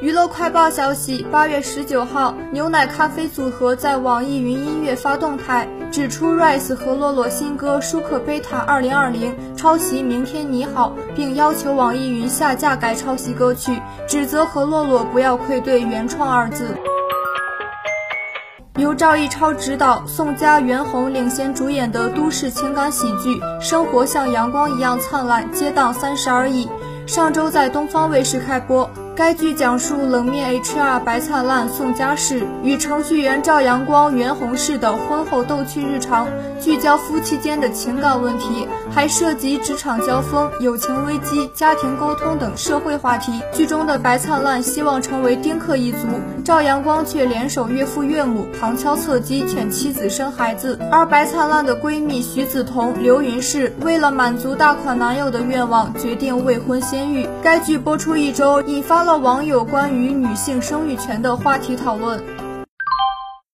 娱乐快报消息：八月十九号，牛奶咖啡组合在网易云音乐发动态，指出 Rise 和洛洛新歌《舒克贝塔二零二零》抄袭《明天你好》，并要求网易云下架该抄袭歌曲，指责何洛洛不要愧对原创二字。由赵一超执导、宋佳、袁弘领衔主演的都市情感喜剧《生活像阳光一样灿烂》接档三十而已，上周在东方卫视开播。该剧讲述冷面 HR 白灿烂宋佳氏与程序员赵阳光袁弘氏的婚后逗趣日常，聚焦夫妻间的情感问题，还涉及职场交锋、友情危机、家庭沟通等社会话题。剧中的白灿烂希望成为丁克一族，赵阳光却联手岳父岳母，旁敲侧击劝妻子生孩子。而白灿烂的闺蜜徐子彤、刘云氏为了满足大款男友的愿望，决定未婚先育。该剧播出一周，引发了。网友关于女性生育权的话题讨论。